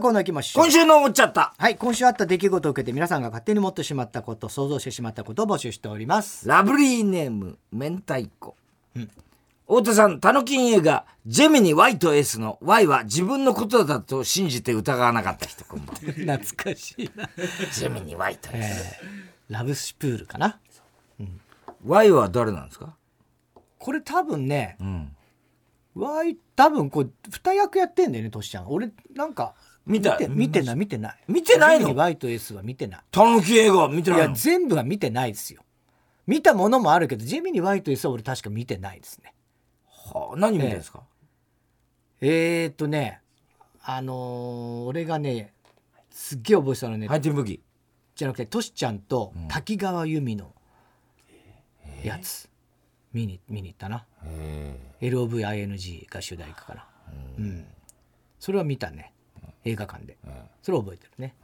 コーナー行きましょう。今週の思っちゃった。はい今週あった出来事を受けて皆さんが勝手に持ってしまったこと想像してしまったことを募集しております。ラブリーネーム明太子、太田さんタノキン映画「ジェミニ Y と S」の Y は自分のことだと信じて疑わなかった人こんばんは。懐かしいな、ジェミニ Y と S、ラブスプールかな？Y は誰なんですか？これ多分ねうん。わい多分こう二役やってんだよねトシちゃん。俺なんか見た？て見てない見てない。見てないの？ジェミニ Y と S は見てない。タノキン映画見ていないの？や全部は見てないですよ。見たものもあるけどジェミニ Y と S は俺確か見てないですね。はあ何見てんですか、えー、っとねあのー俺がねすっげえ覚えてたのね、ハイテン武器じゃなくてトシちゃんと滝川由美のやつ、見に見に行ったな。LOVING が主題歌かな。うん、それは見たね映画館で。それは覚えてるね。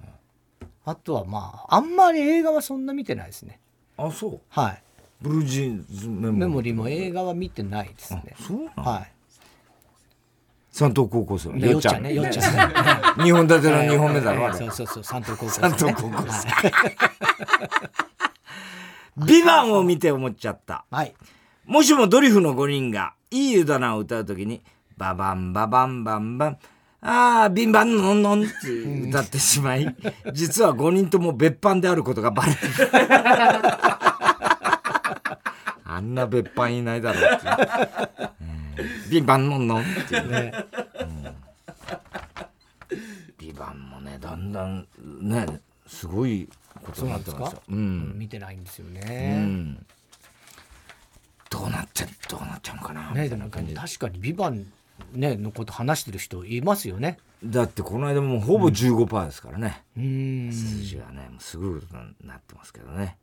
あとはまああんまり映画はそんな見てないですね。あそう。はい。ブルージーズメモメモリーも映画は見てないですね。そうはい。三等高校生。よっちゃん。ね。よっちゃんね。2本立ての2本目だろあれ。そうそうそう。三等高校生、三等高校生ビバンを見て思っちゃった。はい。もしもドリフの5人がいい湯だなを歌うときにババンババンバンバンああビンバンノンノンって歌ってしまい実は5人とも別班であることがバレる。あんな別班いないだろうってビンバンノンノンっていう。ね。ビバンもねだんだんねすごいことになってますよ。うん見てないんですようね、ん。どうなってどうなっちゃうのかな、ね確かに「ビバンねのこと話してる人いますよね。だってこの間もうほぼ15%ですからね、うーん。数字はねもうすごいことになってますけどね。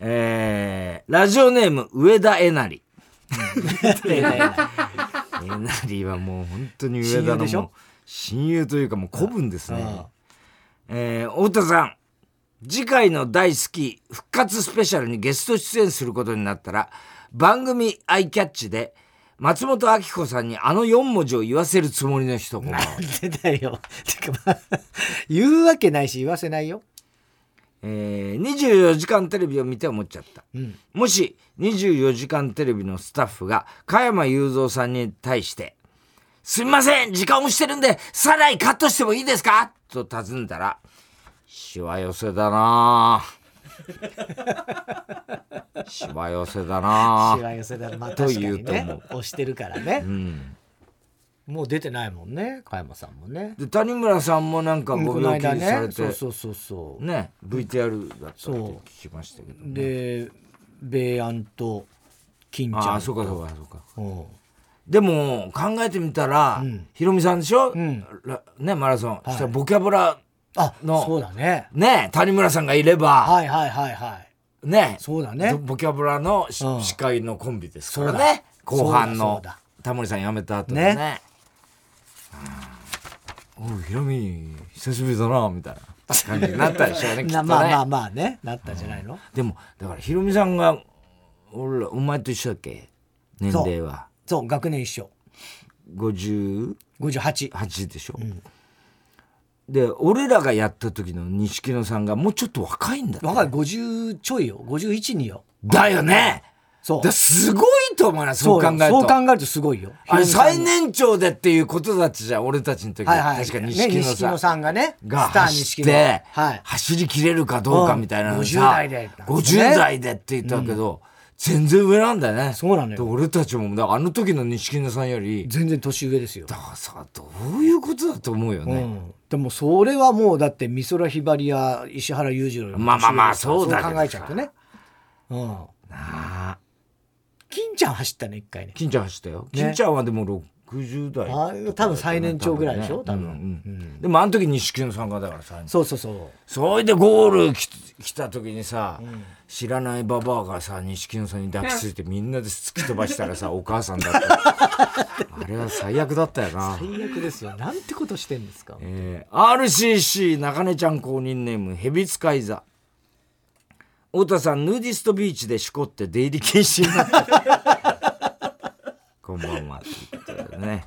えー、ラジオネーム上田えなり。えなりはもう本当に上田の親友というかもう古文ですね。えー、太田さん。次回の大好き復活スペシャルにゲスト出演することになったら番組アイキャッチで松本明子さんにあの4文字を言わせるつもりの人こんばんは出たよ。てかまあ言うわけないし言わせないよ。えー、24時間テレビを見て思っちゃった、ん。もし24時間テレビのスタッフが加山雄三さんに対して「すみません時間をしてるんでさらにカットしてもいいですか?」と尋ねたら「しわ寄せだなあしわ寄せだな。あしわ寄せだまあと確かに言うとね押してるからね、うん。もう出てないもんね。加山さんもね。で谷村さんもなんかご病気されね。て、そうそうそうそう。ね VTR だったってそう。聞きましたけど、ね、で米安と金ちゃんと。ああそうかそうかそうか。うん。でも考えてみたら、うん。ひろみさんでしょ、ん。らねマラソン、い。そしたらボキャブラあの。そうだね。ね谷村さんがいれば、はいはいはいはい。ねそうだね。ボキャブラのし、うん。司会のコンビですから。そうね。だ後半のタモリさん辞めた後でね。ね。うんおうひろみ久しぶりだなみたいな感じになったでしょうね きっとね。なまあまあまあね。なったんじゃないの、でもだからひろみさんが俺らお前と一緒だっけ？年齢は。そう。学年一緒。58 58でしょ、で俺らがやった時の錦野さんがもうちょっと若いんだって。若い50ちょいよ。51によ。だよね。そう。だすごいと思うなそう考えると。そう考えるとすごいよ。あれ最年長でっていうことだったじゃん俺たちの時、は。いはい。確かね錦野さん,、錦野さんがねがスター走錦野。って、はい。走りきれるかどうかみたいなのさ、うん。50代で50代でって言ったけど、全然上なんだよね。そうなのよ。で俺たちもあの時の錦野さんより。全然年上ですよ。だからさどういうことだと思うよね、うん、でもそれはもうだって美空ひばりや石原裕次郎よりもまあまあまあそうだ考えちゃうとね。うん。なあ。金ちゃん走ったね一回ね。金ちゃん走ったよ、ね。金ちゃんはでも60代あ多分最年長ぐらいでしょ？多分、うんうんでもあの時錦野さんがだからさ。そうそうそうそれでゴールき来た時にさ、知らないババアがさ錦野さんに抱きついてみんなで突き飛ばしたらさお母さんだった。あれは最悪だったよな。最悪ですよ。なんてことしてんですか？えー RCC 中根ちゃん公認ネームヘビ使い座。太田さんヌーディストビーチでしこって出入り禁止になったこんばんはということでね。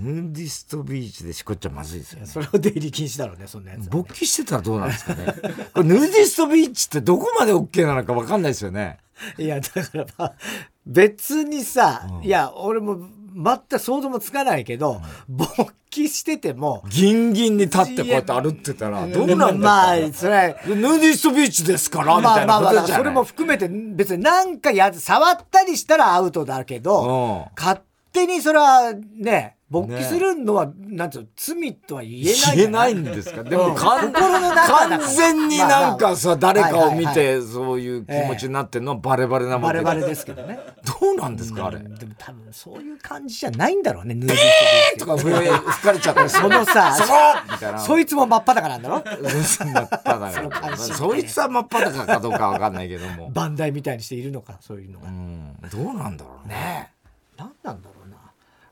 ヌーディストビーチでしこっちゃまずいですよね。それを出入り禁止だろうねそんなやつはね、勃起してたらどうなんですかね。これヌーディストビーチってどこまで OK なのか分かんないですよね。いやだからまあ別にさ、いや俺も全く想像もつかないけど、勃起しててもギンギンに立ってこうやって歩ってたらどうなんだまあそれはヌーディストビーチですからみたいなまあまあまことじゃない。あそれも含めて別になんかや触ったりしたらアウトだけど、うん。勝手にそれはね勃起するのは、なんていうの罪とは言えない言えないんですか？でも完全になんかさ、誰かを見てそういう気持ちになってるのはバレバレなもんでバレバレですけどね。どうなんですかあれ？うん。でも多分そういう感じじゃないんだろうねヌーディストとか笛吹かれちゃってそのさそこみたいな。そいつも真っ裸なんだろ？真っ裸そい。つは真っ裸かどうかわかんないけども。バンダイみたいにしているのかそういうのが、うん。どうなんだろうね。何なんだろうな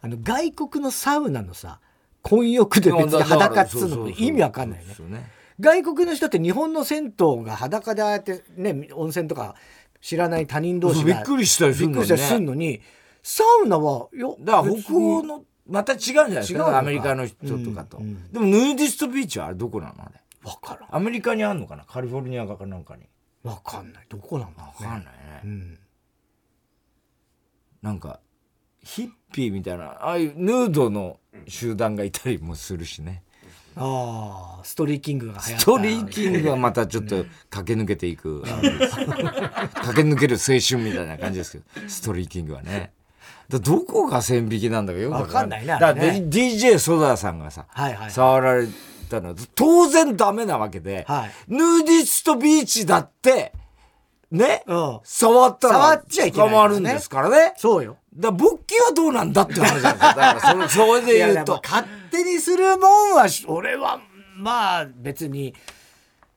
あの外国のサウナのさ混浴で別に裸っつうのも意味わかんないね。外国の人って日本の銭湯が裸でああやってね温泉とか知らない他人同士がびっくりしたりするのにね。びっくりしたりすんのにサウナはよだから北欧のまた違うんじゃないです違うのかかアメリカの人とかと、うんうん。でもヌーディストビーチはあれどこなのあれ？わからん。アメリカにあんのかな？カリフォルニアかなんかに。わかんない。どこなんだろうね。わかんないね、うん。なんかヒッピーみたいなああいうヌードの集団がいたりもするしね。ああストリーキングが流行った。ストリーキングはまたちょっと駆け抜けていく、駆け抜ける青春みたいな感じですけどストリーキングはね。だどこが線引きなんだかよくわわかんないなだからね。DJ ソダさんがさ、はいはい。触られたのは当然ダメなわけで、はい。ヌーディストビーチだってね、うん。触ったら触っちゃいけない捕まるんですからね。そうよだ勃起はどうなんだって話なんですよ。だからそれそれで言うと。勝手にするもんは俺はまあ別に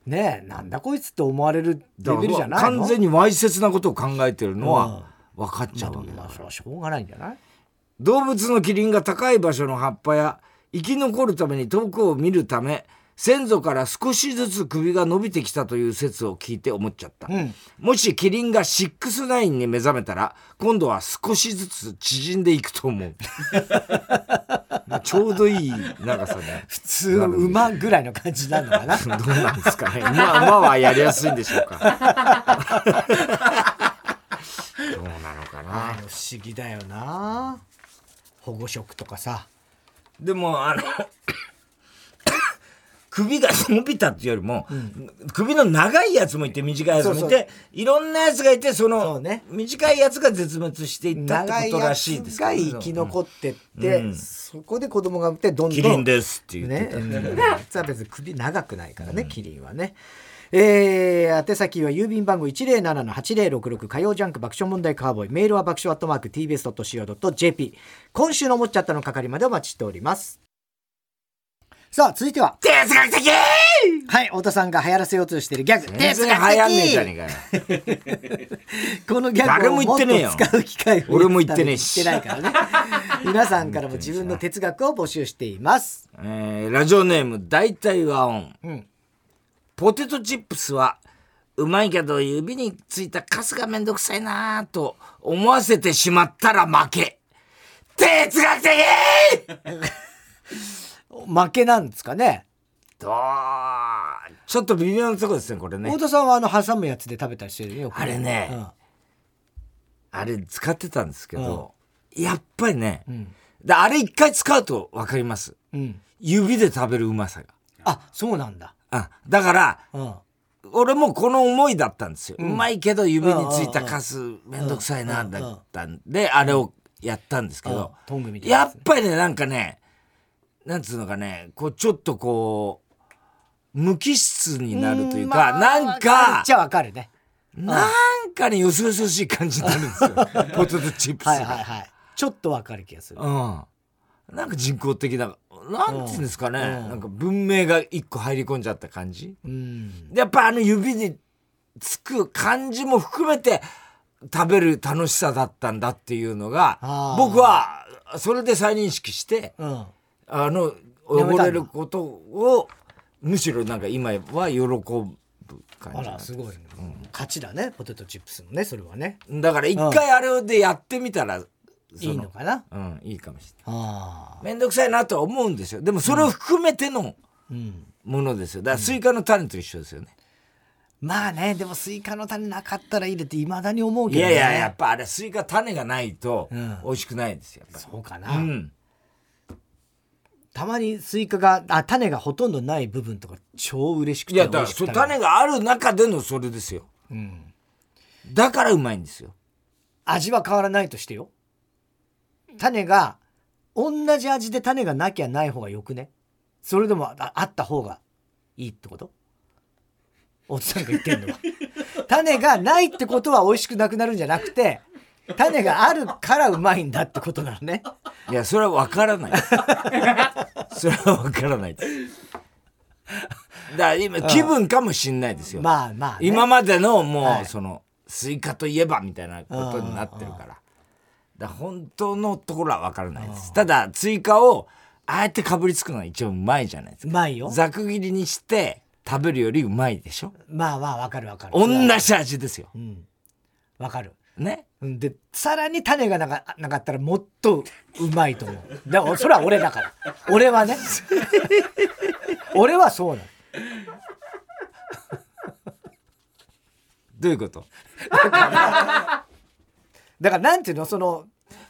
ねえなんだこいつって思われるレベルじゃないの？完全にわいせつなことを考えてるのは分かっちゃうわけだまあそれはしょうがないんじゃない？動物のキリンが高い場所の葉っぱや生き残るために遠くを見るため先祖から少しずつ首が伸びてきたという説を聞いて思っちゃった、ん。もしキリンが69に目覚めたら今度は少しずつ縮んでいくと思う。まあちょうどいい長さね。普通馬ぐらいの感じなのかな。どうなんですかね。馬馬はやりやすいんでしょうか。どうなのかな。不思議だよな。保護色とかさ。でもあの首が伸びたっていうよりも、首の長いやつもいて短いやつもいていろんなやつがいてそのね。短いやつが絶滅していったってことら長いやつしいですけどが生き残ってって、うん。そこで子供が産ってどんどんキリンですって言ってね、た、うん、実は別に首長くないからね、キリンはね。えー、宛先は郵便番号107-8066火曜ジャンク爆笑問題カーボーイ。メールは爆笑アットマーク TBS.CO.JP 今週の思っちゃったの係までお待ちしておりますさあ続いては。哲学的！はい太田さんが流行らせようとしているギャグ。全然流行んねえじゃねえかよ。このギャグ誰をもっとも言ってねえよ。使う機会を俺も言ってねえし言ってないからね。皆さんからも自分の哲学を募集しています。えーラジオネーム大体和音、ん。ポテトチップスはうまいけど指についたカスがめんどくさいなぁと思わせてしまったら負け。哲学的 負けなんですかね？とちょっと微妙なとこですねこれね。太田さんはあの挟むやつで食べたりしてるよく。あれねうん。あれ使ってたんですけど、やっぱりね、ん。であれ一回使うと分かります。うん。指で食べるうまさが。あそうなんだ。あだからうん。俺もこの思いだったんですよ、うまいけど指についたうんカスめんどくさいなうんだったんであれをやったんですけうん。どやっぱりねなんかねなんつうのかねこうちょっとこう無機質になるというか、まあなんかっちゃわかるね。なんかねよそよそしい感じになるんですよ。ポテトチップスが。はいはいはい。ちょっとわかる気がする。うん。なんか人工的な、なんていうんですかね、うん。なんか文明が一個入り込んじゃった感じ。うん。でやっぱあの指につく感じも含めて食べる楽しさだったんだっていうのが僕はそれで再認識してうんあの汚れることをむしろなんか今は喜ぶ感あじらすごいね。勝ちだねポテトチップスのねそれはね。だから一回あれでやってみたらそのいいのかな？うんいいかもしれない。ああ。面倒くさいなとは思うんですよ。でもそれを含めてのうん。ものですよ。だからスイカの種と一緒ですよね、まあねでもスイカの種なかったら入れていまだに思うけいどね。やいややっぱあれスイカ種がないとうん。美味しくないですよやっぱそうかな、りうんたまにスイカがあ種がほとんどない部分とか超嬉しくていやだからそ種がある中でのそれですよ。うん、だからうまいんですよ。味は変わらないとしてよ。種が同じ味で種がなきゃない方がよくね？それでもああった方がいいってこと？おじさんが言ってんのは。種がないってことは美味しくなくなるんじゃなくて種があるからうまいんだってことなのね。いやそれは分からない。それは分からないです。だから今気分かもしんないですよ、まあまあ、ね、今までのもう、はい。そのスイカといえばみたいなことになってるから。だから本当のところは分からないです。ただスイカをああやってかぶりつくのが一番うまいじゃないですか。うまいよ。ざく切りにして食べるよりうまいでしょ。まあまあわかるわかる。同じ味ですよ。うん。わかるね。うんでさらに種がなかなかったらもっとうまいと思う。だからそれは俺だから。俺はね。俺はそうなの。どういうこと？だからなんていうの？その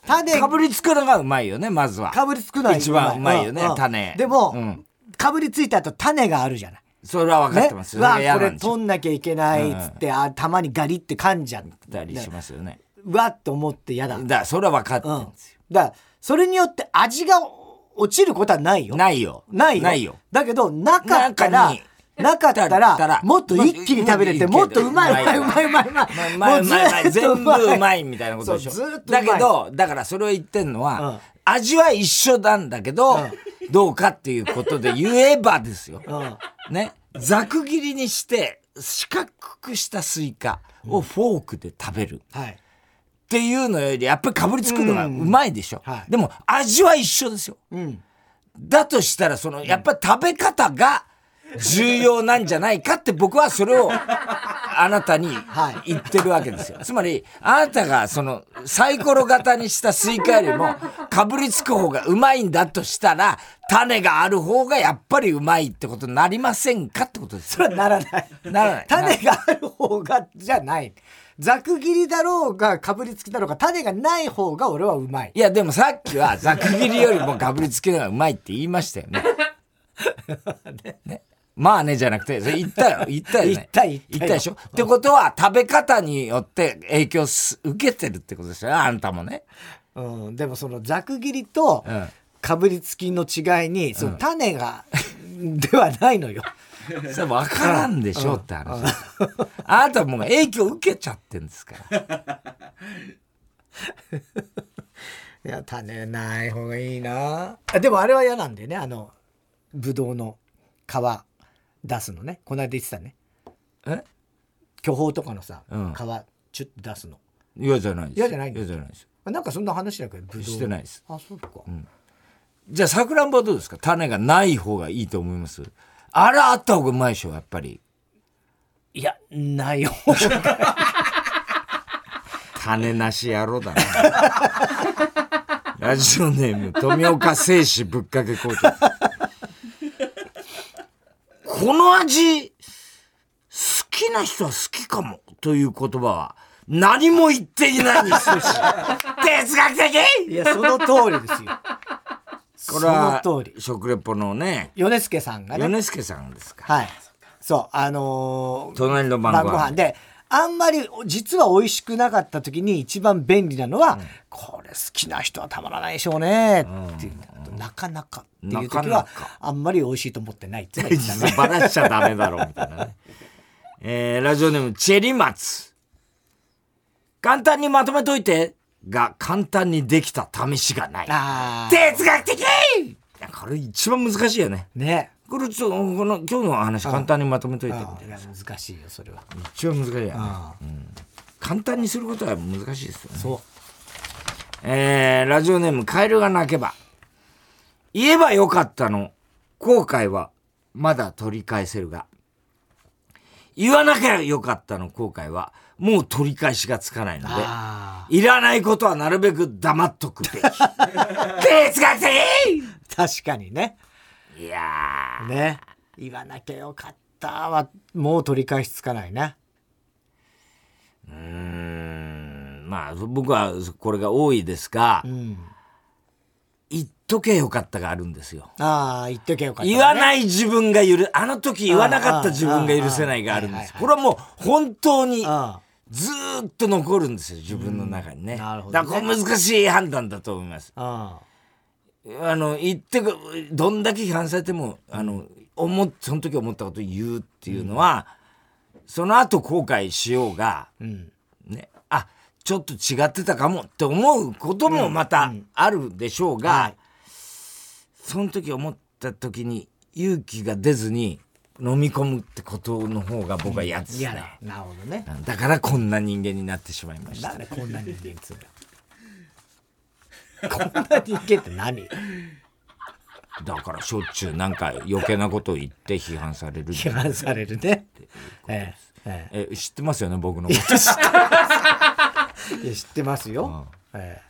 種。かぶりつくのがうまいよねまずは。かぶりつくのは一番うまいよね種。でも、うん。かぶりついた後種があるじゃないそれは分かってますよ、ね。わ、これ取んなきゃいけないっつって、うん、あたまにガリって噛んじゃったりしますよね。わっと思って嫌だ。だそれは分かってんですよ。うん、だそれによって味が落ちることはないよ。ないよ。ないよ。ないよだけど、なかったら、なかったら、もっと一気に食べれて、もっとうまいうまいうまいうまいうまい。もううまい。全部うまいみたいなことでしょ。ずっとだけど、だからそれを言ってんのは、味は一緒なんだけど、どうかっていうことで言えばですよ、うん。ね。ざく切りにして四角くしたスイカをフォークで食べる。はい。っていうのよりやっぱりかぶりつくのがうまいでしょ、はい。でも味は一緒ですよ。うん。だとしたらそのやっぱり食べ方が重要なんじゃないかって僕はそれをあなたに言ってるわけですよ。つまりあなたがそのサイコロ型にしたスイカよりもかぶりつく方がうまいんだとしたら種がある方がやっぱりうまいってことになりませんかってことですよ。それはならないならない。種がある方がじゃないざく切りだろうがかぶりつきだろうが種がない方が俺はうまいいやでもさっきはざく切りよりもかぶりつきの方がうまいって言いましたよね。ねまあねじゃなくてそれ言ったよ。言ったよね。言った言ったったでしょ？ってことは食べ方によって影響す受けてるってことですよねあんたもね。うん、でもそのざく切りとうん。かぶりつきの違いに、その種が、ではないのよ。それ分からんでしょって話。あなたもう影響受けちゃってんですから。いや種ない方がいいな。あでもあれは嫌なんだよね。あのぶどうの皮出すのね。この間言ってたね。え？巨峰とかのさ、うん。皮チュッと出すの。嫌じゃないです。嫌じゃないんだ嫌じゃないです。なんかそんな話だけどぶどう。してないです。あそうか、じゃあさくらんぼはどうですか？種がない方がいいと思います？あれあった方がうまいでしょやっぱり。いやないよ種なし野郎だな。ラジオネーム、富岡製紙ぶっかけ工場。この味、好きな人は好きかもという言葉は何も言っていないに等しい。哲学的？いやその通りですよ。これはその通り食レポのね、米助さんがね。米助さんですか。はい。そうあのー隣の晩晩ご飯。ご飯。であんまり実は美味しくなかった時に一番便利なのは、これ好きな人はたまらないでしょうねっていう、なかなかっていう時はあんまり美味しいと思ってないって言ってたねバラしちゃダメだろうみたいなね。えー、ラジオネーム、チェリマツ。簡単にまとめといて、が簡単にできた試しがない。哲学的これ一番難しいよね。ねこれちょっと、この今日の話簡単にまとめといてみたいな。難しいよそれは一番難しいよね。あ簡単にすることは難しいですよね。そうえー、ラジオネーム、カエルが鳴けば。言えばよかったの。後悔はまだ取り返せるが。言わなきゃよかったの後悔はもう取り返しがつかないので。あいらないことはなるべく黙っとくべき。哲学的確かにね。いやー。ね。言わなきゃよかったは、もう取り返しつかないね。うーん。まあ、僕はこれが多いですが、うん。言っとけよかったがあるんですよ。ああ、言っときゃよかった、。言わないい自分が許、あの時言わなかった自分が許せないがあるんです。これはもう本当にあずーっと残るんですよ、自分の中にね。んなるほどねだからこれ難しい判断だと思います。あ。あの、言ってく、どんだけ批判されても、あの、思っ、その時思ったことを言うっていうのは、その後後悔しようが、うん。ね、あ、ちょっと違ってたかもって思うこともまたあるでしょうが、はいその時思った時に勇気が出ずに飲み込むってことの方が僕は嫌ですね。なるほどね。だからこんな人間になってしまいましたなん。でこんな人間つ。こんな人間って何？だからしょっちゅうなんか余計なことを言って批判される。批判されるね。ええええ、知ってますよね、僕のこと？えいや知ってますよ。ええ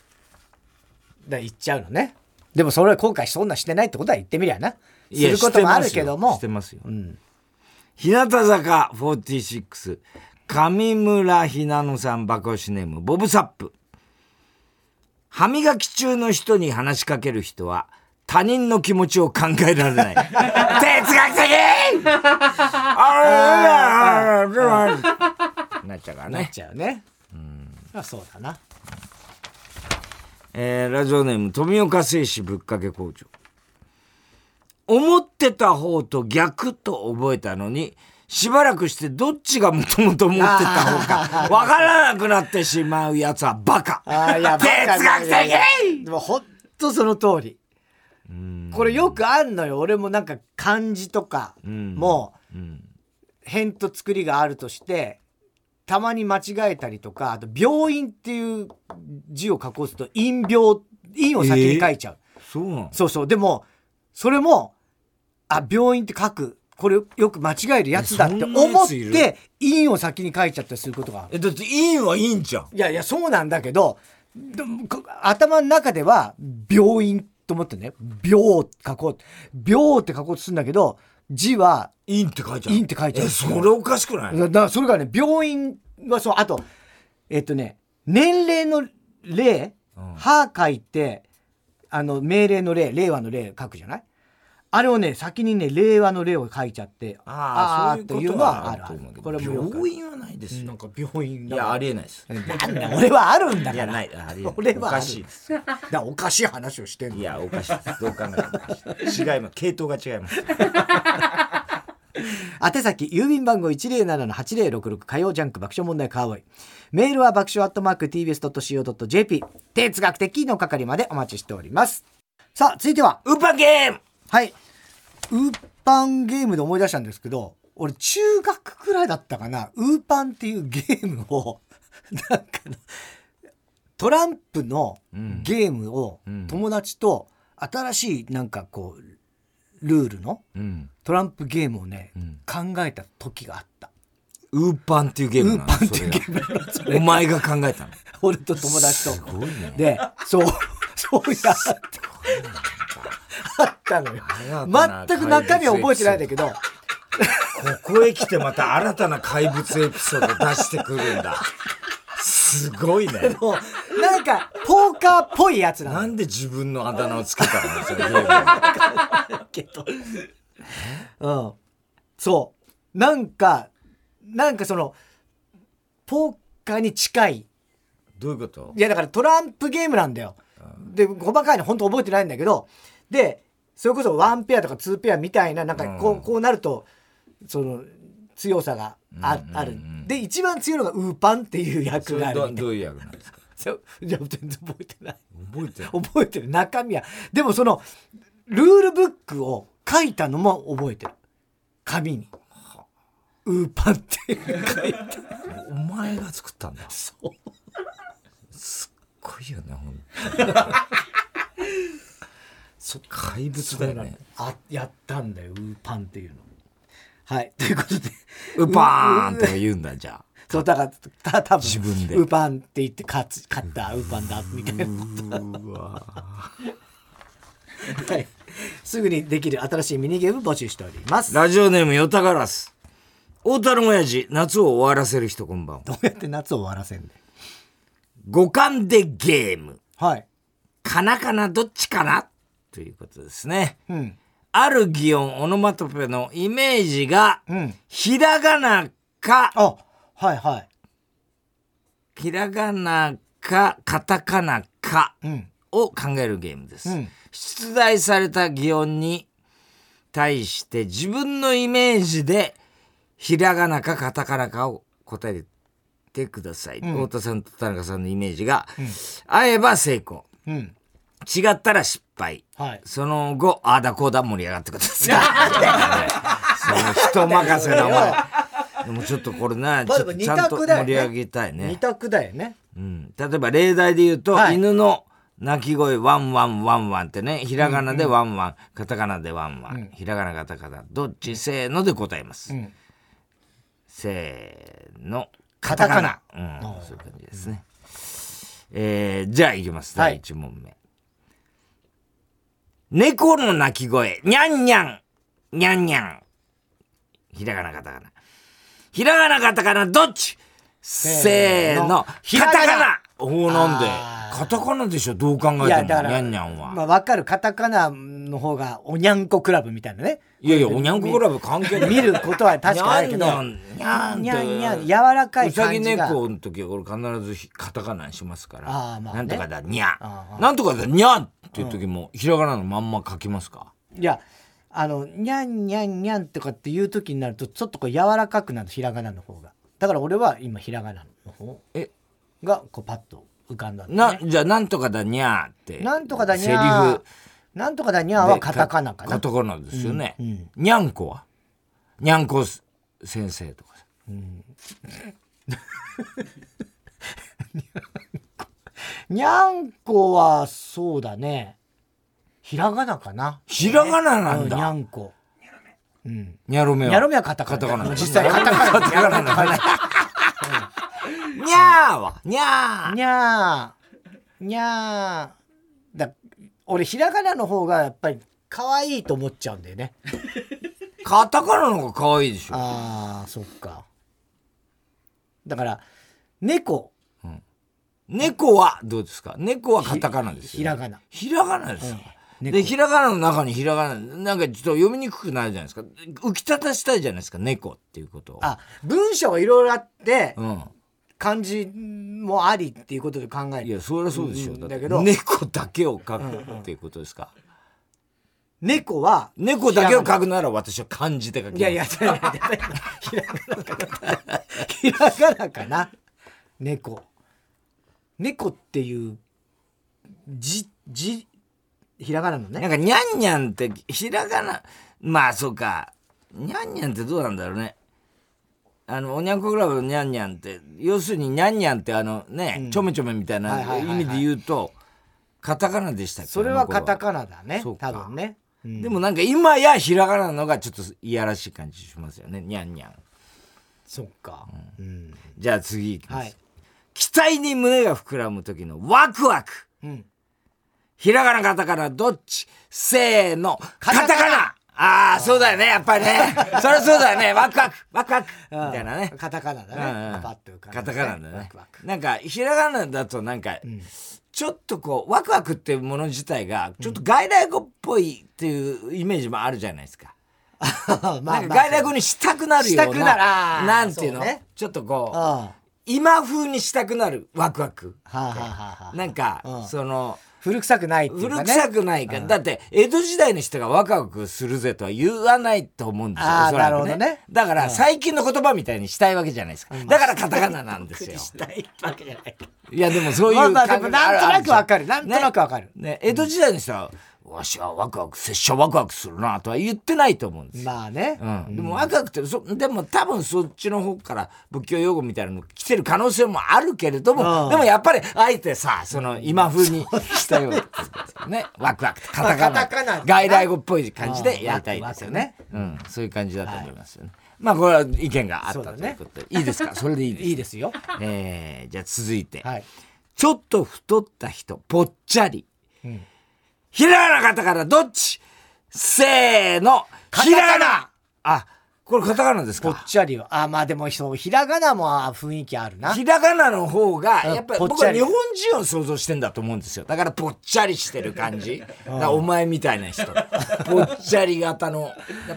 だ言っちゃうのね。でもそれは後悔そんなしてないってことは言ってみりゃな。することもあるけども。してますよ。うん。日向坂46上村ひなのさん爆押しネームボブサップ歯磨き中の人に話しかける人は他人の気持ちを考えられない 哲学的 あれなっちゃうからなっね、ちゃうね。うん。あそうだな。えーラジオネーム富岡製紙ぶっかけ工場。思ってた方と逆と覚えたのにしばらくしてどっちがもともと思ってた方か わからなくなってしまうやつはバカ。いや、哲学的！でもほんとその通り。これよくあんのよ。俺もなんか漢字とかんもうん。辺と作りがあるとして、たまに間違えたりとか、あと病院っていう字を書こうすると陰病、陰を先に書いちゃう。そうなの？そうそう。でも、それも、あ、病院って書く。これよく間違えるやつだって思って、陰を先に書いちゃったりすることがある。えだっていいはいいんじゃんいやいや、そうなんだけど、頭の中では、病院と思ってね、病書こう。病って書こうとするんだけど、字は、いいって書いちゃういいって書いちゃうえそれおかしくない？だからそれがね、病院はそう、あと、えっとね、年齢の例、うん。歯書いて、あの、命令の例、令和の例書くじゃない？あれをね、先にね、令和の例を書いちゃって、ああーっていうのはある。これも病院はないですよなんか病院いやありえないですなんだ俺はあるんだから。いやない俺はおかしいですだおかしい話をしてんの。いやおかしいですどう考えても 違います系統が違います 宛先、郵便番号107-8066火曜ジャンク爆笑問題カーボーイ。メールは爆笑アットマーク tbs.co.jp。哲学的の係までお待ちしております。さあ、続いては、ウーパンゲームはい。ウーパンゲームで思い出したんですけど、俺中学くらいだったかな、ウーパンっていうゲームを、なんかのトランプのゲームをうん。友達と新しいなんかこう、ルールのうん。トランプゲームをね、ん。考えた時があった。ウーパンっていうゲームなの？ウーパンっていうゲそれが。お前が考えたの？俺と友達と。すごいねで、そう、そうやって。あったのよ。全く中身は覚えてないんだけど、ここへ来てまた新たな怪物エピソード出してくるんだすごいねなんか、ポーカーっぽいやつなのよなんで自分のあだ名をつけたの？そのゲームにけど。うん。そう。なんか、なんかその、ポーカーに近い。どういうこと？いや、だからトランプゲームなんだよ。で、細かいの本当覚えてないんだけど、で、それこそワンペアとかツーペアみたいな、なんかこう、うん。こうなると、その、強さがあ,、ある。で、一番強いのがウーパンっていうそ役があるみたいな。れどどういう役なんですか？そう。じゃあ全然覚えてない。覚えてない。覚えてる。中身は。でもそのルールブックを書いたのも覚えてる。紙に。ウーパンって書いて。お前が作ったんだ。そう。すっごいよねほんと怪物だよね。あやったんだよウーパンっていうの。はいということで。ウパーンとか言うんだじゃあ。そうだからた多分自分で。ウパンって言って勝つ勝ったウパンだみたいな。はい、すぐにできる新しいミニゲーム募集しております。ラジオネームヨタガラス。大太郎親父夏を終わらせる人こんばんは。どうやって夏を終わらせんねん五感でゲーム。はい。かなかなどっちかな？ということですね。うん。ある擬音オノマトペのイメージがうん。ひらがなかあはいはい。ひらがなかカタカナかうん。を考えるゲームです、うん。出題された擬音に対して自分のイメージでひらがなかカタカナかを答えてください、ん。太田さんと田中さんのイメージが、合えば成功。うん。違ったら失敗。はい。その後ああだこうだ盛り上がってください。その人任せなお前でもちょっとこれなちまあでもちょっとちゃんと盛り上げたいね。二択だよね。うん、例えば例題で言うと、はい。犬の鳴き声ワンワンワンワンってねひらがなでワンワン、カタカナでワンワン、ひらがなカタカナどっち？せーので答えます、ん。せーのカタカナ。うん、そういう感じですね、えーじゃあいきます。はい。第1問目、猫の鳴き声。にゃんにゃんにゃんにゃんひらがなカタカナ。ひらがなカタカナどっち？せーの。ひらがな。カタカナおおなんで？カタカナでしょ？どう考えても。にゃんにゃんは、まあわかるカタカナの方がおにゃんこクラブみたいなね。いやいやおにゃんこクラブ関係ない。見ることは確かにあるけど。にゃんにゃんにゃんにゃんって柔らかいうさぎ感じが猫の時はこれ必ずひカタカナにしますから。あーまあね。なんとかだにゃあーなんとかだにゃっていう時もひらがなのまんま書きますか？いやあのにゃんにゃんにゃんとかっていう時になるとちょっとこう柔らかくなるひらがなの方が。だから俺は今ひらがなの方え？がこうパッと浮かんだんね、じゃあなんとかだにゃって。なんとかだにセリゃフ。なんとかだにゃはカタカナかな。カタカナですよね、うんうん。にゃんこは？にゃんこ先生とかさにゃんこ。はそうだね。ひらがなかな。ひらがななんうにゃだんこ。うん。にゃろめは。にゃろめはカタカナ実際カタカナカタカナにゃーは。にゃー。にゃー。にゃー。だ俺ひらがなの方がやっぱり可愛いと思っちゃうんだよね。カタカナの方が可愛いでしょ。あーそっかだから猫。猫はどうですか？猫はカタカナですよ、ひらがな。ひらがなですよ、猫。でひらがなの中にひらがななんかちょっと読みにくくなるじゃないですか？浮き立たしたいじゃないですか？猫っていうことを。あ文章いろいろあってうん。漢字もありっていうことで考える。いやそりゃそうでしょ、う。んだけど。猫だけを描くっていうことですか、猫は猫だけを描くなら私は漢字で描きます。いやいや、ひらがなかな。ひらがなかな。猫。猫っていう字、字、ひらがなのね。なんかにゃんにゃんってひらがなまあそうかにゃんにゃんってどうなんだろうねあのおにゃんこクラブのにゃんにゃんって要するににゃんにゃんってあのね、ちょめちょめみたいな。意味で言うとカタカナでしたっけそれはカタカナだね。多分ね。うん。でもなんか今やひらがなのがちょっといやらしい感じしますよね。にゃんにゃんそっか。うん。じゃあ次いきます、はい。期待に胸が膨らむ時のワクワク。うん。ひらがなカタカナどっち？せーの。カカタカナ。ああそうだよね。やっぱりね。そりゃそうだよね。ワクワク。ワクワク。みたいなね。カタカナだね。パッとカタカナだね。なんかひらがなだとなんか、ちょっとこうワクワクっていうもの自体がちょっと外来語っぽいっていうイメージもあるじゃないですか、まあなんか外来語にしたくなるようなしたくななんていうの？ちょっとこうあ今風にしたくなるワクワク。なんか、うん。その古臭くないっていうかね。古臭くないから、だって江戸時代の人がワクワクするぜとは言わないと思うんですよそらくなるほどね。だから最近の言葉みたいにしたいわけじゃないですか、だからカタカナなんですよ。したいわけじゃない。いやでもそういう感覚あるなんとなくわかる。あなんとなくわかる。ね。ね。江戸時代の人はわしはワクワク拙者ワクワクするなとは言ってないと思うんですまあね、うん、でもワクワクってそでも多分そっちの方から仏教用語みたいなの来てる可能性もあるけれども、うん。でもやっぱりあえてさその今風にしたよう ねワクワクってカタカタカナ外来語っぽい感じでやりたいですよねうん、そういう感じだと思いますよね、まあこれは意見があったということで、いいですか？それでいいですいいですよ。えーじゃあ続いて、はい。ちょっと太った人ぽっちゃり、んひらがなカタカナどっち？せーの。ひらがな。あこれカタカナですぽっかちゃりは。あまあでもそうひらがなもあ雰囲気あるな。ひらがなの方がうんやっぱりぽっちゃり。僕は日本人を想像してんだと思うんですよ。だからぽっちゃりしてる感じ。だからお前みたいな人。ぽっちゃり型の。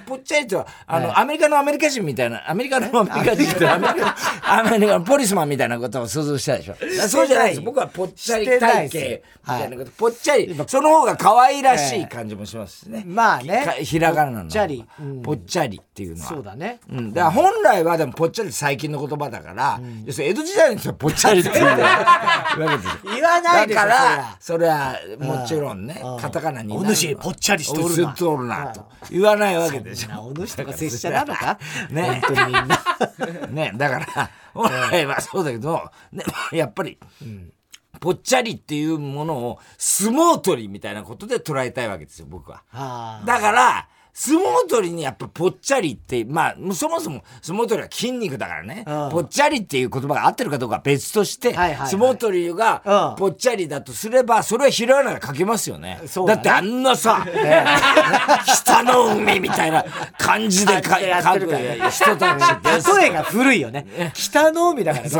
ぽっちゃりとはあの、はいアメリカのアメリカ人みたいなアメリカのアメリカ人ってアメリカ。アメリカのポリスマンみたいなことを想像したでしょ。だからそうじゃないです僕はぽっちゃり体型みたいなこと、ぽっちゃりその方が可愛らしい感じもしますしね、まあね。かひらがなの。ぽっちゃり。うん。ぽっちゃりっていうのはそうだね。うん、だから本来はでもぽっちゃり最近の言葉だから、要するに江戸時代の人はぽっちゃりっていうわけですよ言わないでだからそれはもちろんねうん。カタカナにお主ぽっちゃりしとるな。とるなと言わないわけでしょ。お主とか拙者なのか？ね。本当に。みんなねだから本来はそうだけど、ね、やっぱり、ぽっちゃりっていうものを相撲取りみたいなことで捉えたいわけですよ僕は。だから、相撲取りにやっぱぽっちゃりって、まあ、そもそも相撲取りは筋肉だからね、うん。ぽっちゃりっていう言葉が合ってるかどうかは別として、はいはいはい。相撲取りがうん。ぽっちゃりだとすれば、それはひらがなが書けますよね。そうだね。ってあんなさ、北の海みたいな感じで書く人たちです。例えが古いよね。北の海だからね。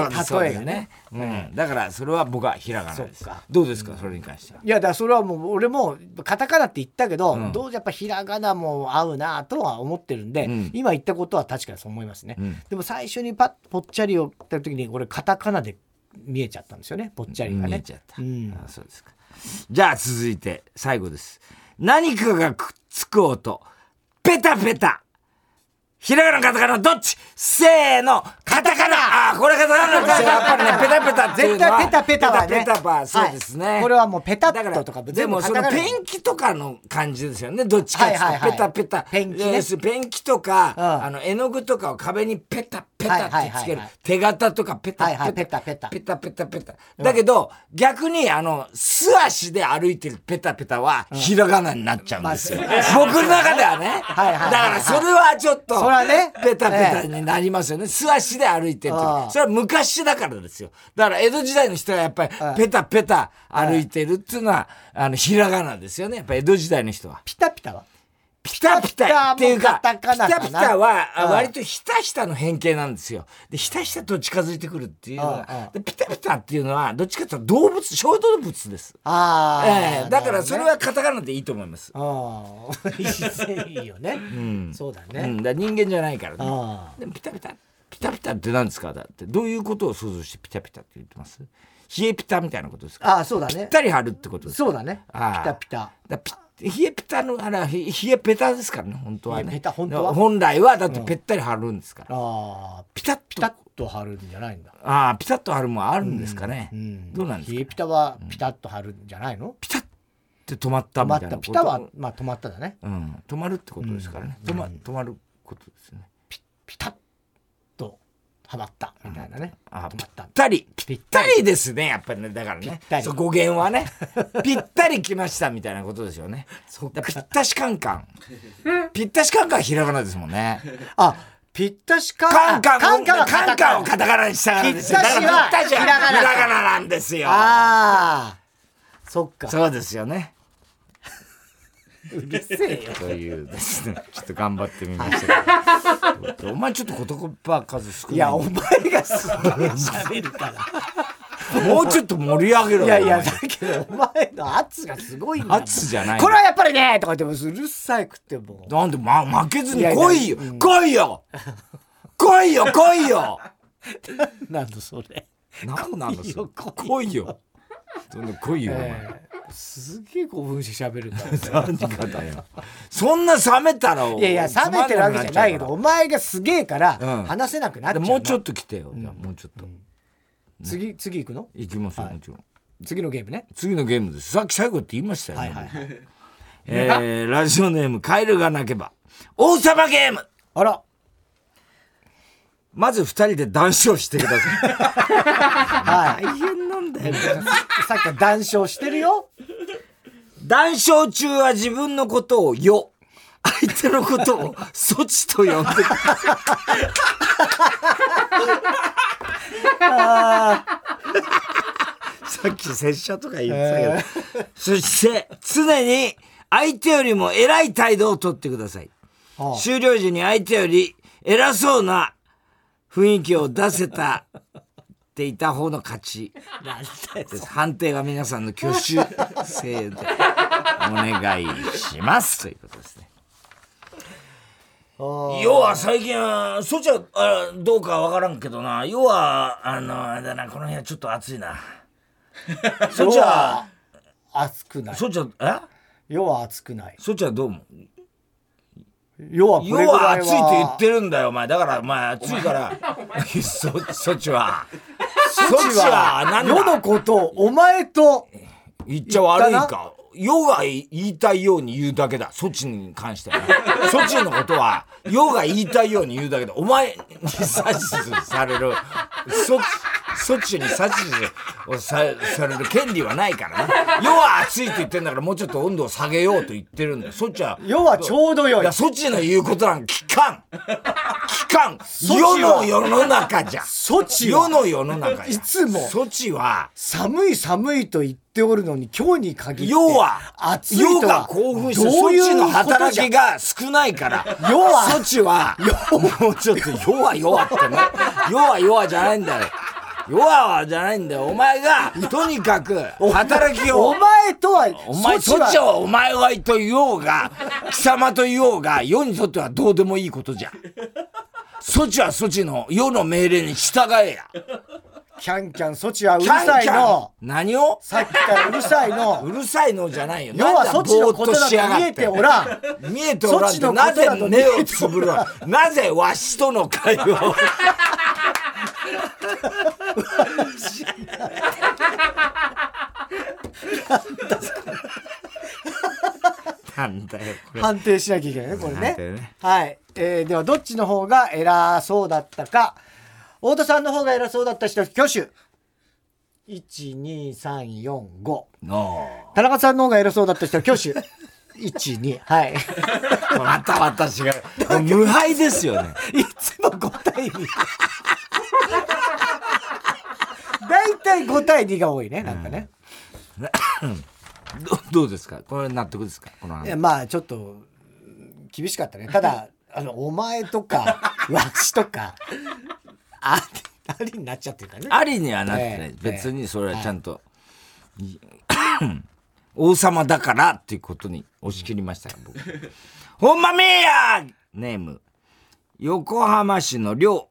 例えがね。うん。だから、それは僕はひらがなです。どうですか、それに関しては。いやだからそれはもう俺もカタカナって言ったけど、うんどうやっぱひらがなも合うなとは思ってるんで、うん今言ったことは確かにそう思いますね、うんでも最初にパッぽっちゃりを言った時にこれカタカナで見えちゃったんですよねぽっちゃりがね見えちゃった。うんあそうですか。じゃあ続いて最後です。何かがくっつく音。ペタペタ。ひらがなカタカナどっち？せーの。カタカナ。あーこれカタカナなんですよやっぱりねペタペタっていうのは。絶対ペタペタはね。ペタペタそうですね、はいこれはもうペタッとだからとかで全部もそのカタカナペンキとかの感じですよね。どっちかっていうと、はいはいはい。ペタペタ。ペンキね。要するにペンキとか、うん。あの絵の具とかを壁にペタペタってつける、手形とかペタペタ、ペタペタペタペタペタ。だけど、逆に、あの、素足で歩いてるペタペタは、ひらがなになっちゃうんですよ。僕の中ではね。はいはいはいだから、それはちょっと、それはねペタペタになりますよね。素足で歩いてるそれは昔だからですよ。だから、江戸時代の人はやっぱり、ペタペタ歩いてるっていうのは、あの、ひらがなですよね。やっぱ江戸時代の人は。ピタピタは？ピタピタっていうか、ピタピタピタは割とひたひたの変形なんですよ。で、ひたひたと近づいてくるっていうのは、でピタピタっていうのは、どっちかというと動物、小動物です。ああ、ええだからそれははカタカナでいいと思います。ああいいよね、ん。そうだね、うん、だ人間じゃないからね。あでもピタピタ、ピタピタって何ですか？だって、どういうことを想像してピタピタって言ってます？冷えピタみたいなことですか？ああそうだね。ぴったり貼るってことですか？そうだね。ピああタピタ。だピ冷えピタのあれは冷えペタですからね本当はね。本当は？本来はだってぺったり貼るんですから、ああピタッと。ピタッと貼るんじゃないんだ。ああピタッと貼るもんあるんですかね、うんどうなんですか？冷えピタはピタッと貼るんじゃないの、ピタッて止まった止まみたいなこと。った。ピタはまあ止まっただね。うん、止まるってことですからね、止ま止まることですね。ピタッとはまったみたいなね、あぴったりぴったたり。ですねやっぱりね。だからね。そう語源はね。ぴったり来ましたみたいなことですよね。そぴったしカンカンぴったしカンカンはひらがなですもんね。あぴったしカカンカンカンカンはカンカンをカタカナ。にしたからですよ。ぴったしはひらがななんですよ。ああそっか。そうですよねうるせえよ。というですね。ちょっと頑張ってみました。け どお前ちょっと言葉数少ない。いやお前がすごい喋るから。もうちょっと盛り上げろよ。いやいやだけどお前の圧がすごいんだ圧じゃない。これはやっぱりねとか言ってもうるさいくってもう。なんで、ま、負けずに来いよ、うん。来いよ。来いよ来いよ。なんだそれ。なんなんだそれ。来来いよ。そんな来いよ、お前。えーすげえ興奮して喋るから 何がだよ。そんな冷めたらいやいや冷めてるわけじゃないけどお前がすげえからうん。話せなくなっちゃうの。もうちょっと来てよ、じゃあもうちょっと、次次行くの？行きますよ、はい。もちろん。次のゲームね。次のゲームです。さっき最後って言いましたよね、はえー、ラジオネーム、カエルが鳴けば。王様ゲーム。あら。まず二人で談笑してください。はい。大変なんだよ。さっき談笑してるよ談笑中は自分のことをよ。相手のことを措置と呼んでください。さっき拙者とか言ってたけど。そして、常に相手よりも偉い態度をとってください。ああ終了時に相手より偉そうな雰囲気を出せたっていた方の勝ちです。判定は皆さんの挙手制でお願いします。ということですね。要は最近は、そっちはあどうかわからんけどな。要は、あの、あれだな、この部屋ちょっと暑いな。そっちは、熱くないそっちは、え？世は熱くないそっちはどう思う世は要はは暑いって言ってるんだよ、お前。だから、お前暑いから、そ、そっちは。そっちは、なん世のだことをお前と言っちゃ悪いか？世が言いたいように言うだけだ。そっちに関してはね。そっちのことは、世が言いたいように言うだけだ。お前に指図される、そ、そっちに指図をさされる権利はないからね。世は暑いって言ってんだから、もうちょっと温度を下げようと言ってるんだよ。そっちは。世はちょうどよいいや、そっちの言うことなんか聞かん聞かん世の世の中じゃそちは世の世の中じゃいつもそっちは寒い寒いと言っておるのに今日に限って世は暑い世とはが興奮してどそうっいうちの働きが少ないから世はそっちは。もうちょっと世は世はってね。世は世はじゃないんだよ。世はじゃないんだよ。お前がとにかく働きを。お前とはお前そっちは。お前はと言おうが貴様と言おうが世にとってはどうでもいいことじゃ。そっちはそっちの世の命令に従えやキャンキャンそちはうるさいの。何を？さっきからうるさいの。うるさいのじゃないよ。世はそっちのことだと見えておらん。見えておらんなぜ目をつぶるわ？なぜわしとの会話を。なんだよこれ。判定しなきゃいけないねこれね。ね。はい、えーではどっちの方が偉そうだったか太田さんの方が偉そうだった人挙手。12345の田中さんの方が偉そうだった人挙手。12はい。また私が。無敗ですよね。いつも5対2大体5対2が多いねなんかね、どどうですか？これ納得ですか？この話。いやまあちょっとうん厳しかったね。ただあのお前とかわしとかあありになっちゃってるからねありにはなってない、ええ別にそれはちゃんと、い王様だからっていうことに押し切りましたよ、僕。ほんまめえやネーム、横浜市の寮。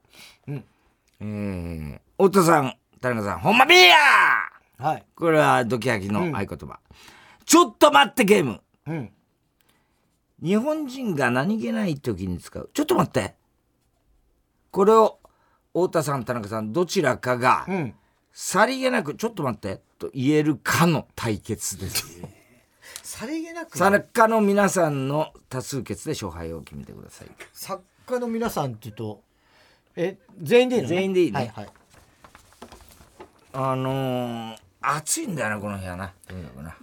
えー、太田さん、田中さん、ほんまめえやはいこれはドキハキの合言葉。ちょっと待ってゲーム。うん日本人が何気ない時に使う。ちょっと待って。これを、太田さん、田中さん、どちらかが、うんさりげなく、ちょっと待って、と言えるかの対決です。さりげなく作家の皆さんの多数決で勝敗を決めてください。作家の皆さんっていうとえ全員でいいの、ね、全員でいいねはいはい、あのー、暑いんだよな、この部屋な。とにかくな。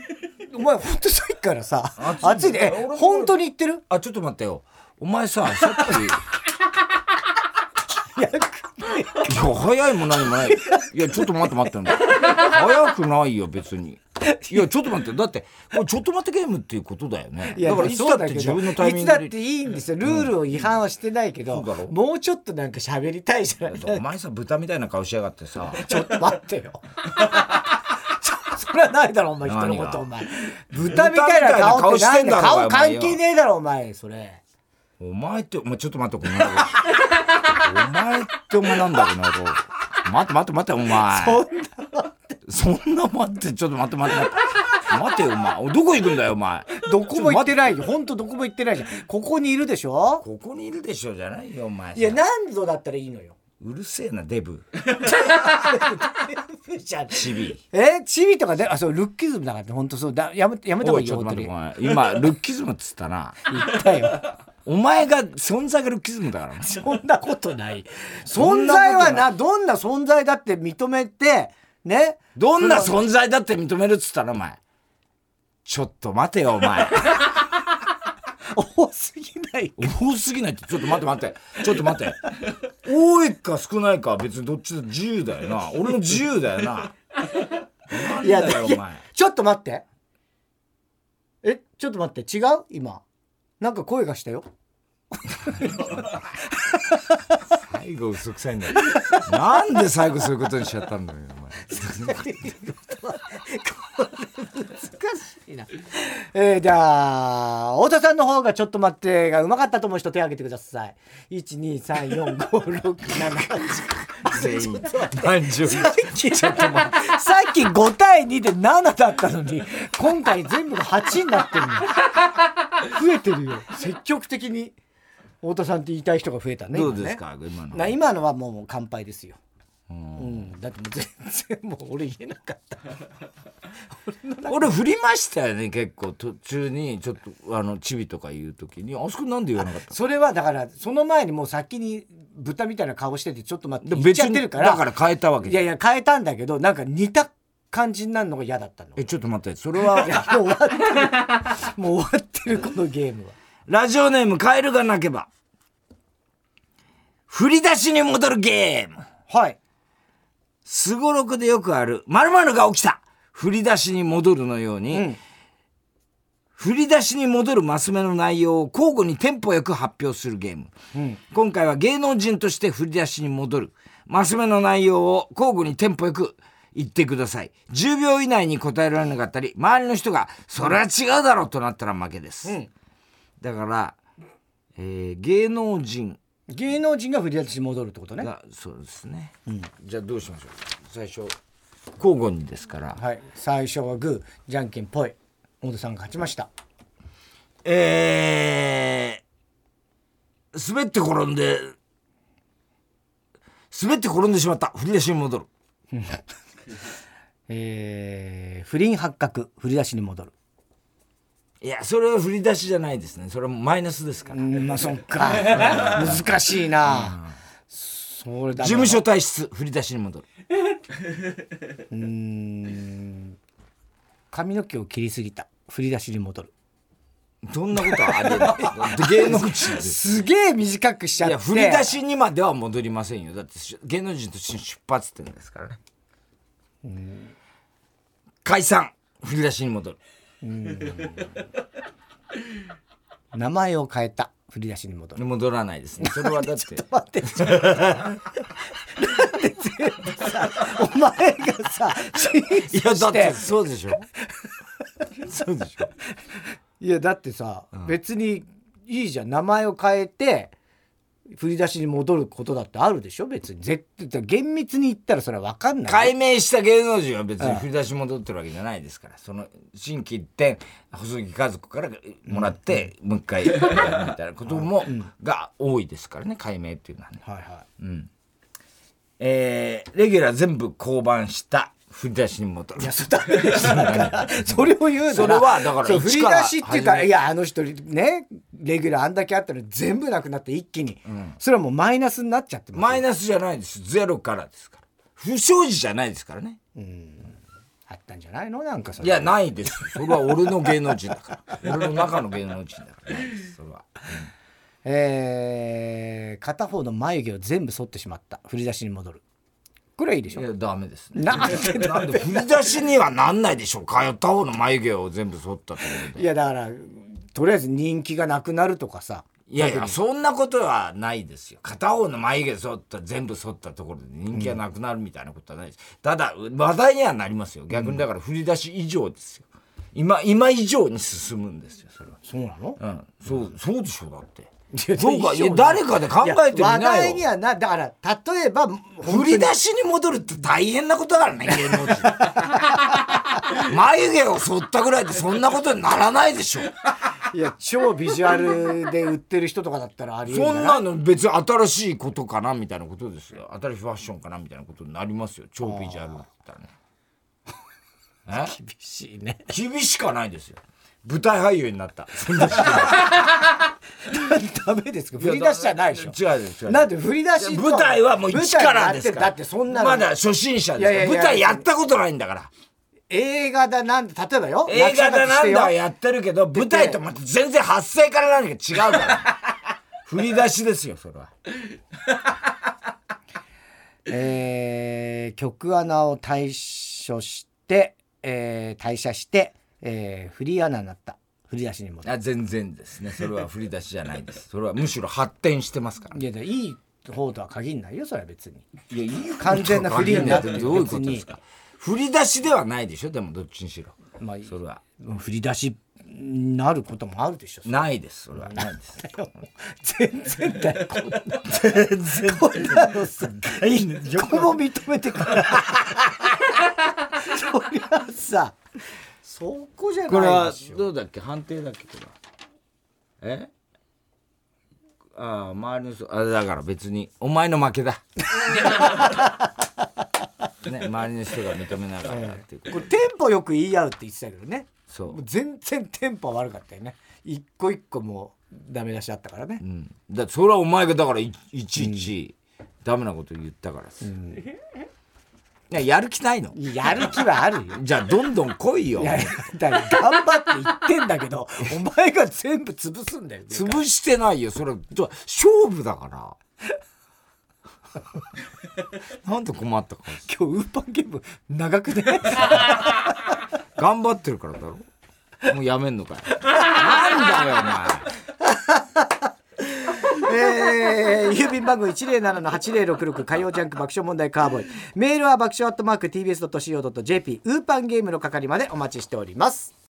お前ほんとさっきからさ暑い暑いでえ俺も本当に言ってる？あ、ちょっと待ってよ。お前さ、さっき、いや、早いも何もない。いや、ちょっと待って待って。早くないよ、別に。いや、ちょっと待って。だって、これちょっと待ってゲームっていうことだよね。いやだから、いつだって自分のタイミングでいつだって。いいんですよルールを違反はしてないけど、もうちょっとなんか喋りたいじゃないお前さ、豚みたいな顔しやがってさ。ちょっと待ってよ それはないだろお前人のことお前豚みたいな顔ってな顔関係ねえだろお前それお前って、お前ちょっと待って、このお前ってお前なんだ、この野郎待って待って待って、お前。そんなそんな待って、ちょっと待って待って待って。待てよ、お前。おどこ行くんだよ、お前。どこも行ってないよ本当どこも行ってないじゃんここにいるでしょ？ここにいるでしょ、じゃないよ、お前。いや何度だったらいいのようるせえなデブ。チビ。えチビとかであそうルッキズムだから本当そう。だやめやめた方がいいよ今ルッキズムっつったな。言ったよ。お前が存在がルッキズムだからな。そんなことない。存在はなどんな存在だって認めてね。どんな存在だって認めるっつったらお前。ちょっと待てよお前多すぎない多すぎないって。ちょっと待って待って。ちょっと待って。多いか少ないかは別にどっちだ。自由だよな。俺の自由だよな。いやだよお前。ちょっと待って。えちょっと待って。違う？今。なんか声がしたよ。最後嘘くさいんだよ。なんで最後そういうことにしちゃったんだよお前 いいな。えー、じゃあ太田さんの方がちょっと待ってがうまかったと思う人手挙げてください。1234567全員満場 さっきさっき5対2で7だったのに今回全部が8になってるの。増えてるよ。積極的に太田さんって言いたい人が増えたねどうですか今の。な今のはもうもう乾杯ですよ、うん。うん、だってもう全然もう俺言えなかった。俺振りましたよね結構途中にちょっとあのチビとか言う時に。あそこなんで言わなかったそれはだからその前にもう先に豚みたいな顔しててちょっと待っての言っちゃってるから。だから変えたわけいやいや変えたんだけどなんか似た感じになるのが嫌だったの。えちょっと待ってそれは もう終わってる。もう終わってるこのゲームは。ラジオネームカエルが鳴けば。振り出しに戻るゲーム。はいすごろくでよくある〇〇が起きた。振り出しに戻るのように、うん。振り出しに戻るマス目の内容を交互にテンポよく発表するゲーム、うん。今回は芸能人として振り出しに戻る。マス目の内容を交互にテンポよく言ってください。10秒以内に答えられなかったり周りの人が「それは違うだろ」うとなったら負けです、うん。だから、えー芸能人芸能人が振り出しに戻るってことね。がそうですね、じゃあどうしましょう。最初交互にですから、はい。最初はグーじゃんけんぽい。太田さんが勝ちました。えー、滑って転んで滑って転んでしまった。振り出しに戻る。えー、不倫発覚振り出しに戻るいやそれは振り出しじゃないですね。それはマイナスですから、うんまあそっか。難しいな、それだ事務所退出振り出しに戻る。うーん。髪の毛を切りすぎた。振り出しに戻る。そんなことはありえない芸能人です。すげえ短くしちゃって。いや振り出しにまでは戻りませんよ。だってし芸能人として出発点ですからね。解散。振り出しに戻る名前を変えた。振り出しに戻る。戻らないですね。それはだって。待って。ちょなんで全部さお前がさいやだってそうでしょ。そうでしょ。いやだってさ、別にいいじゃん。名前を変えて振り出しに戻ることだってあるでしょ？別に絶対厳密に言ったらそれは分かんない。解明した芸能人は別に振り出し戻ってるわけじゃないですから。その新規一点細木家族からもらって、もう一回やるみたいなことも、が多いですからね。解明っていうのはね。はいはえー、レギュラー全部降板した振り出しに戻る。いいやそれダメそれを言うならそれはだから振り出しっていうかいやあの人ねレギュラーあんだけあったのに全部なくなって一気に、それはもうマイナスになっちゃってますよ。マイナスじゃないです。ゼロからですから。不祥事じゃないですからね。あったんじゃないの？なんかそれ。いやないです。それは俺の芸能人だから。俺の中の芸能人だから。ないですそれは。えー片方の眉毛を全部剃ってしまった。振り出しに戻るこれはいいでしょ？いやダメですね。なんで？だなんで振り出しにはなんないでしょう。通った方の眉毛を全部剃ったってことで。いやだからとりあえず人気がなくなるとかさ。いやいやそんなことはないですよ。片方の眉毛剃った全部剃ったところで人気がなくなるみたいなことはないです、ただ話題にはなりますよ。逆にだから振り出し以上ですよ。今今以上に進むんですよそれは。そうなの？うん。そうそうでしょだっていやそうかいや誰かで考えてみいや話な題によはなだから例えば振り出しに戻るって大変なことだからね芸能人。眉毛を剃ったぐらいでそんなことにならないでしょ。いや超ビジュアルで売ってる人とかだったらありえるそんなの別に新しいことかなみたいなことですよ。新しいファッションかなみたいなことになりますよ。超ビジュアルだったらね。え 厳しいね。厳しかないですよ舞台俳優になった。ダメですか？振り出しじゃないでしょ。違う違うなんで振り出し舞台はもう一からですから。だってそんなの。まだ初心者です舞台やったことないんだから。映画だなんだ。例えばよ。映画だなんだはややってるけど舞台とまた全然発声から何か違うから。振り出しですよそれは。えー曲穴を退所して、えー退社して、えーフリーアナになった。振り出しにもあ全然ですね。それは振り出しじゃないです。それはむしろ発展してますから。いやいやいい方とは限んないよそれは別に。いやいい完全なフリーになってる。どういうことですか？振り出しではないでしょでもどっちにしろ。まあそれは。振り出しになることもあるでしょないです。それはないです。全然だよ。こんな全然こんなのさ横も認めてくるそりゃさそこじゃこれはないでしょ。どうだっけ？判定だっけ？これは。え？ああ周りの人あだから別にお前の負けだ。ね周りの人が認めながらっていう。これテンポよく言い合うって言ってたけどね。そう。もう全然テンポ悪かったよね。一個一個もうダメ出しあったからね、うん、だそれはお前がだからいいちいちダメなこと言ったからです、いややる気ないの。やる気はあるよ。じゃあどんどん来いよ。いやだから頑張って言ってんだけどお前が全部潰すんだよ潰してないよ。それ勝負だから。なんで困ったか。今日ウーパンゲーム長くね？頑張ってるからだろ。もうやめんのかよ。なんだよお前えー、郵便番号107-8066火曜ジャンク爆笑問題カーボーイ。メールは爆笑アットマーク TBS.CO.JP ウーパンゲームの係までお待ちしております。